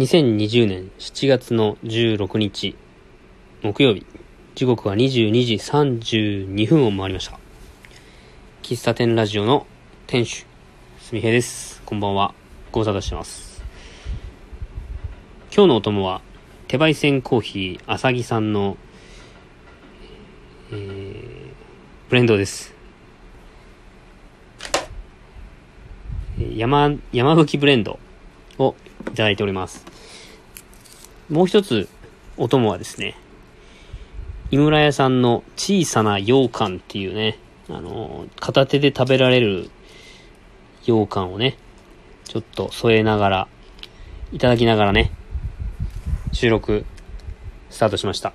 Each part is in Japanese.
2020年7月の16日木曜日。時刻は22時32分を回りました。喫茶店ラジオの店主すみへです。こんばんは。ご無沙汰してます。今日のお供は手焙煎コーヒーあさぎさんの、えー、ブレンドです。山、山吹ブレンドをいただいております。もう一つ、お供はですね、井村屋さんの小さな羊羹っていうね、あの片手で食べられる羊羹をね、ちょっと添えながら、いただきながらね、収録、スタートしました。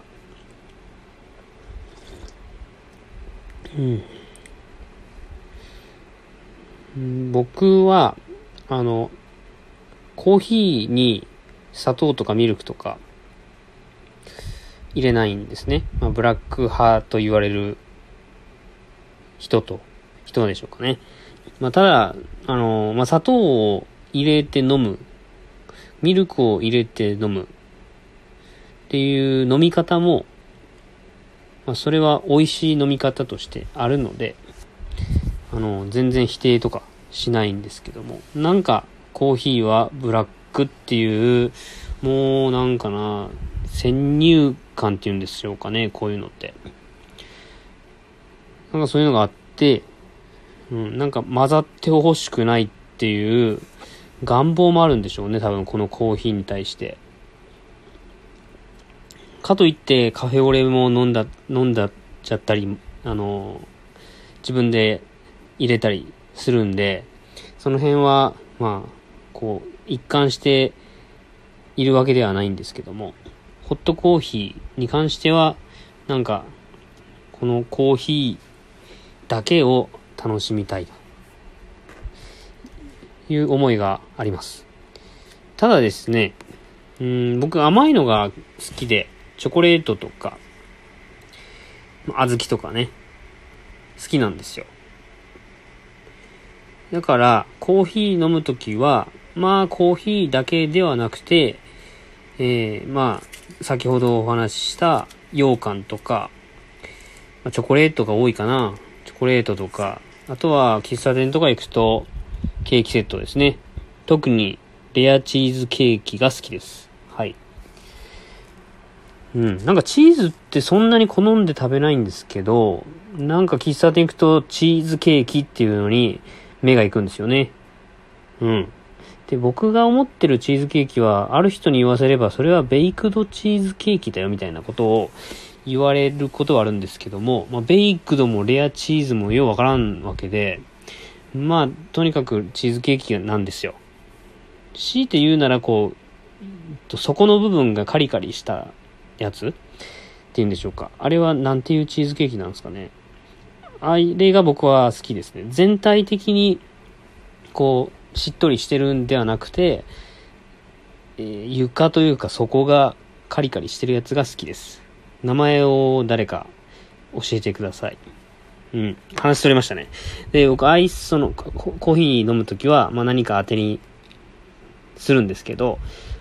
うん。僕は、あの、コーヒーに砂糖とかミルクとか入れないんですね。まあ、ブラック派と言われる人と、人でしょうかね。まあ、ただ、あの、まあ、砂糖を入れて飲む、ミルクを入れて飲むっていう飲み方も、まあ、それは美味しい飲み方としてあるので、あの、全然否定とかしないんですけども、なんか、コーヒーはブラックくっていう、もうなんかな、先入観っていうんでしょうかね、こういうのって。なんかそういうのがあって、うん、なんか混ざってほしくないっていう願望もあるんでしょうね、多分このコーヒーに対して。かといってカフェオレも飲んだ、飲んだちゃったり、あの、自分で入れたりするんで、その辺は、まあ、こう、一貫しているわけではないんですけども、ホットコーヒーに関しては、なんか、このコーヒーだけを楽しみたいという思いがあります。ただですね、うん、僕甘いのが好きで、チョコレートとか、小豆とかね、好きなんですよ。だから、コーヒー飲むときは、まあ、コーヒーだけではなくて、えー、まあ、先ほどお話しした羊羹とか、まあ、チョコレートが多いかな。チョコレートとか、あとは喫茶店とか行くと、ケーキセットですね。特に、レアチーズケーキが好きです。はい。うん。なんかチーズってそんなに好んで食べないんですけど、なんか喫茶店行くとチーズケーキっていうのに目が行くんですよね。うん。で、僕が思ってるチーズケーキは、ある人に言わせれば、それはベイクドチーズケーキだよみたいなことを言われることはあるんですけども、まあ、ベイクドもレアチーズもようわからんわけで、まあ、とにかくチーズケーキなんですよ。強いて言うなら、こう、底の部分がカリカリしたやつ？っていうんでしょうか。あれはなんていうチーズケーキなんですかね。あれが僕は好きですね。全体的に、こう、しっとりしてるんではなくて、えー、床というか底がカリカリしてるやつが好きです。名前を誰か教えてください。うん。話しとれましたね。で、僕、アイス、その、コーヒー飲むときは、まあ、何か当てにするんですけど、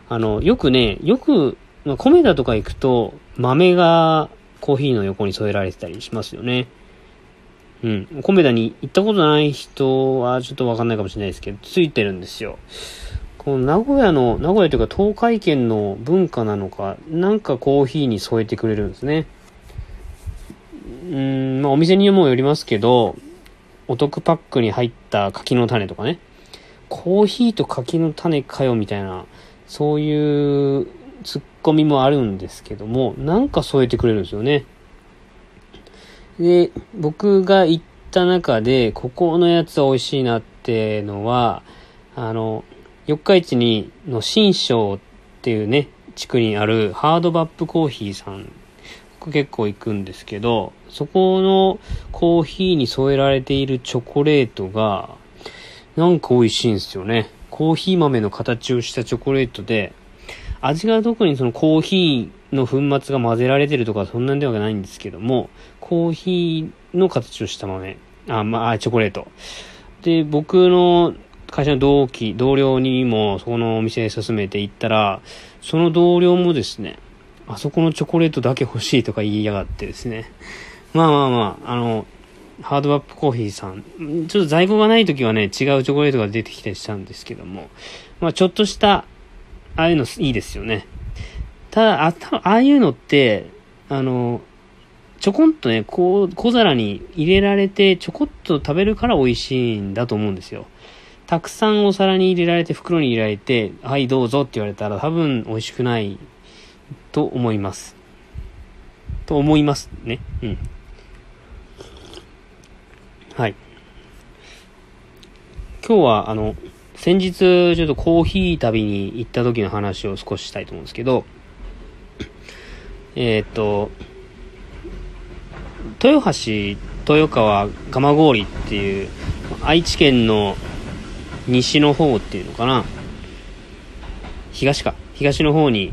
あの、よくね、よく、まあ、米田とか行くと、豆がコーヒーの横に添えられてたりしますよね。うん。コメダに行ったことない人はちょっとわかんないかもしれないですけど、ついてるんですよ。この名古屋の、名古屋というか東海圏の文化なのか、なんかコーヒーに添えてくれるんですね。うん、まあお店にもよりますけど、お得パックに入った柿の種とかね。コーヒーと柿の種かよみたいな、そういうツッコミもあるんですけども、なんか添えてくれるんですよね。で、僕が行った中で、ここのやつは美味しいなってのは、あの、四日市に、の新章っていうね、地区にあるハードバップコーヒーさん、僕結構行くんですけど、そこのコーヒーに添えられているチョコレートが、なんか美味しいんですよね。コーヒー豆の形をしたチョコレートで、味が特にそのコーヒーの粉末が混ぜられてるとかそんなんではないんですけども、コーヒーの形をした豆。あ、まあ、チョコレート。で、僕の会社の同期、同僚にもそこのお店へ勧めて行ったら、その同僚もですね、あそこのチョコレートだけ欲しいとか言いやがってですね。まあまあまあ、あの、ハードアップコーヒーさん、ちょっと在庫がない時はね、違うチョコレートが出てきたりしたんですけども、まあちょっとした、ああいうのいいですよね。ただ、あたああいうのって、あの、ちょこんとね、こう、小皿に入れられて、ちょこっと食べるから美味しいんだと思うんですよ。たくさんお皿に入れられて、袋に入れられて、はいどうぞって言われたら多分美味しくないと思います。と思いますね。うん。はい。今日は、あの、先日、ちょっとコーヒー旅に行った時の話を少ししたいと思うんですけど、えー、っと、豊橋、豊川、蒲郡っていう、愛知県の西の方っていうのかな。東か。東の方に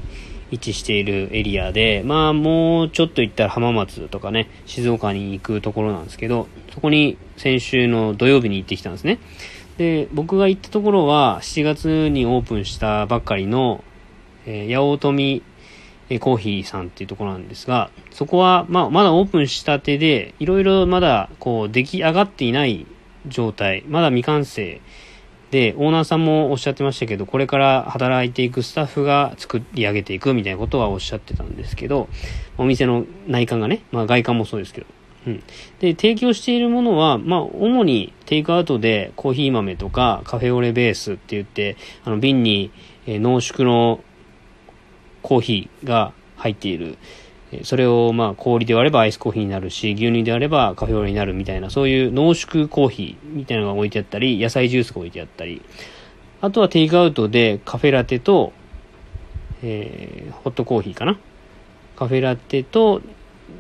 位置しているエリアで、まあもうちょっと行ったら浜松とかね、静岡に行くところなんですけど、そこに先週の土曜日に行ってきたんですね。で、僕が行ったところは7月にオープンしたばっかりの、えー、八尾富コーヒーさんっていうところなんですが、そこは、まあ、まだオープンしたてで、いろいろまだ、こう、出来上がっていない状態、まだ未完成で、オーナーさんもおっしゃってましたけど、これから働いていくスタッフが作り上げていくみたいなことはおっしゃってたんですけど、お店の内観がね、まあ外観もそうですけど。うん。で、提供しているものは、まあ主にテイクアウトでコーヒー豆とかカフェオレベースって言って、あの瓶に、え、濃縮のコーヒーが入っているそれをまあ氷で割ればアイスコーヒーになるし、牛乳であればカフェオレになるみたいな、そういう濃縮コーヒーみたいなのが置いてあったり、野菜ジュースが置いてあったり、あとはテイクアウトでカフェラテと、えー、ホットコーヒーかな。カフェラテと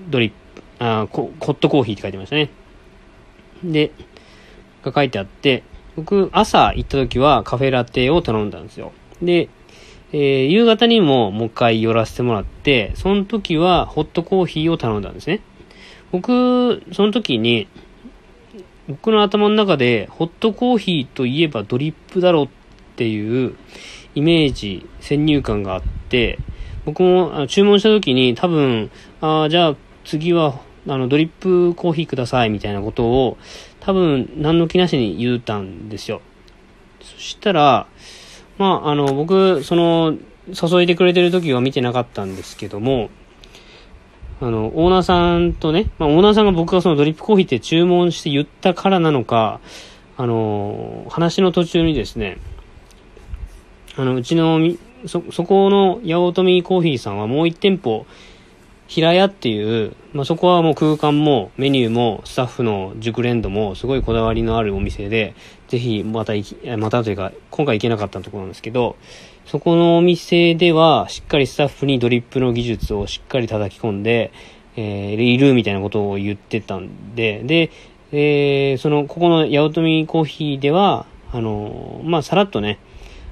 ドリップ、あホットコーヒーって書いてましたね。で、が書いてあって、僕朝行った時はカフェラテを頼んだんですよ。で、えー、夕方にももう一回寄らせてもらって、その時はホットコーヒーを頼んだんですね。僕、その時に、僕の頭の中でホットコーヒーといえばドリップだろっていうイメージ、先入観があって、僕も注文した時に多分、あじゃあ次はあのドリップコーヒーくださいみたいなことを多分何の気なしに言うたんですよ。そしたら、まあ、あの、僕、その、注いでくれてる時は見てなかったんですけども、あの、オーナーさんとね、まあ、オーナーさんが僕がそのドリップコーヒーって注文して言ったからなのか、あの、話の途中にですね、あの、うちの、そ、そこの八乙女コーヒーさんはもう1店舗、平屋っていう、まあ、そこはもう空間もメニューもスタッフの熟練度もすごいこだわりのあるお店で、ぜひまた行き、またというか、今回行けなかったところなんですけど、そこのお店ではしっかりスタッフにドリップの技術をしっかり叩き込んで、えー、いるみたいなことを言ってたんで、で、えー、その、ここの八乙女コーヒーでは、あの、まあ、さらっとね、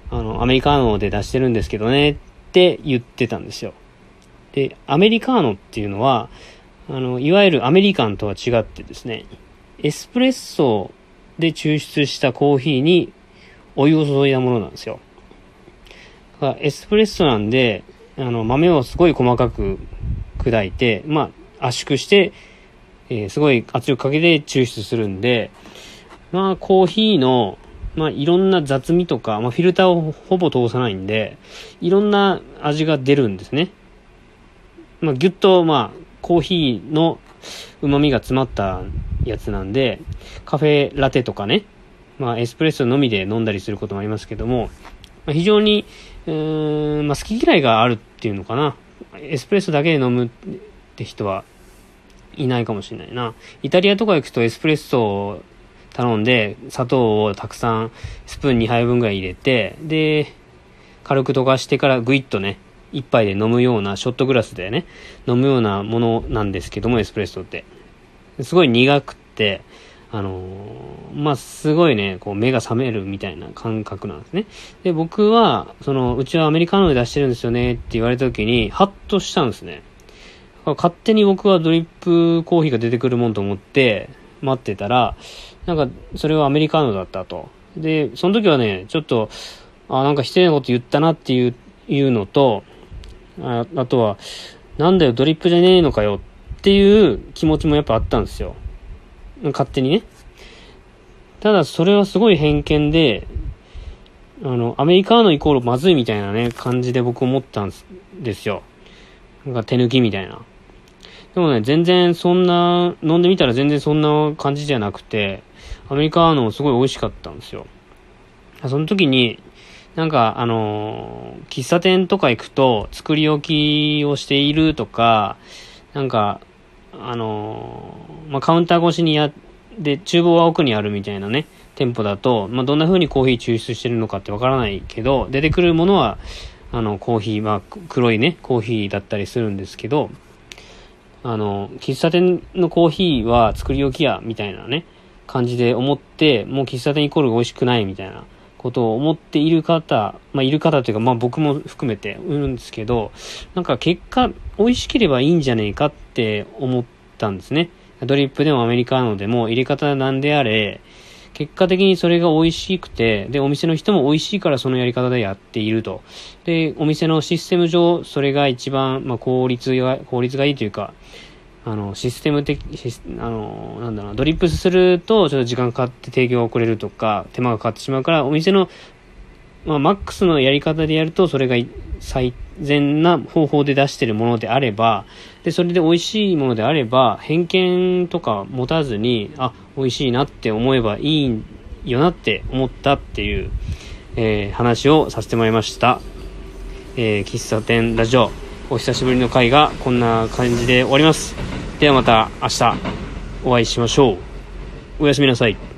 あの、アメリカーノで出してるんですけどねって言ってたんですよ。で、アメリカーノっていうのは、あの、いわゆるアメリカンとは違ってですね、エスプレッソで抽出したコーヒーにお湯を注いだものなんですよ。エスプレッソなんで、あの、豆をすごい細かく砕いて、まあ、圧縮して、えー、すごい圧力かけて抽出するんで、まあ、コーヒーの、まあ、いろんな雑味とか、まあ、フィルターをほぼ通さないんで、いろんな味が出るんですね。まあ、ぎゅっと、まあ、コーヒーの旨味が詰まったやつなんで、カフェラテとかね、まあ、エスプレッソのみで飲んだりすることもありますけども、まあ、非常に、うーん、まあ、好き嫌いがあるっていうのかな。エスプレッソだけで飲むって人はいないかもしれないな。イタリアとか行くとエスプレッソを頼んで、砂糖をたくさんスプーン2杯分ぐらい入れて、で、軽く溶かしてからグイッとね、一杯で飲むような、ショットグラスでね、飲むようなものなんですけども、エスプレッソって。すごい苦くって、あのー、まあ、すごいね、こう、目が覚めるみたいな感覚なんですね。で、僕は、その、うちはアメリカので出してるんですよねって言われた時に、ハッとしたんですね。勝手に僕はドリップコーヒーが出てくるもんと思って、待ってたら、なんか、それはアメリカのだったと。で、その時はね、ちょっと、あ、なんか失礼なこと言ったなっていう、いうのと、ああとは、なんだよ、ドリップじゃねえのかよっていう気持ちもやっぱあったんですよ。勝手にね。ただ、それはすごい偏見で、あの、アメリカーノイコールまずいみたいなね、感じで僕思ったんですよ。なんか手抜きみたいな。でもね、全然そんな、飲んでみたら全然そんな感じじゃなくて、アメリカーノすごい美味しかったんですよ。その時に、なんか、あのー、喫茶店とか行くと、作り置きをしているとか、なんか、あのー、まあ、カウンター越しにや、で、厨房は奥にあるみたいなね、店舗だと、まあ、どんな風にコーヒー抽出してるのかってわからないけど、出てくるものは、あの、コーヒー、まあ、黒いね、コーヒーだったりするんですけど、あの、喫茶店のコーヒーは作り置きや、みたいなね、感じで思って、もう喫茶店イコール美味しくないみたいなことを思っている方、まあ、いる方というか、まあ、僕も含めているんですけど、なんか結果、美味しければいいんじゃねえかって思ったんですね。ドリップでもアメリカーノでも入れ方なんであれ、結果的にそれが美味しくて、で、お店の人も美味しいからそのやり方でやっていると。で、お店のシステム上、それが一番、まあ、効率が、効率がいいというか、あの、システム的、あの、なんだろうドリップすると、ちょっと時間かかって提供が遅れるとか、手間がかかってしまうから、お店の、まあ、マックスのやり方でやると、それが最善な方法で出してるものであれば、で、それで美味しいものであれば、偏見とか持たずに、あ、美味しいなって思えばいいよなって思ったっていう、えー、話をさせてもらいました。えー、喫茶店ラジオ。お久しぶりの回がこんな感じで終わります。ではまた明日お会いしましょう。おやすみなさい。